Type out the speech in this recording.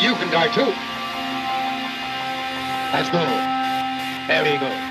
you can die too. Let's go. There we go.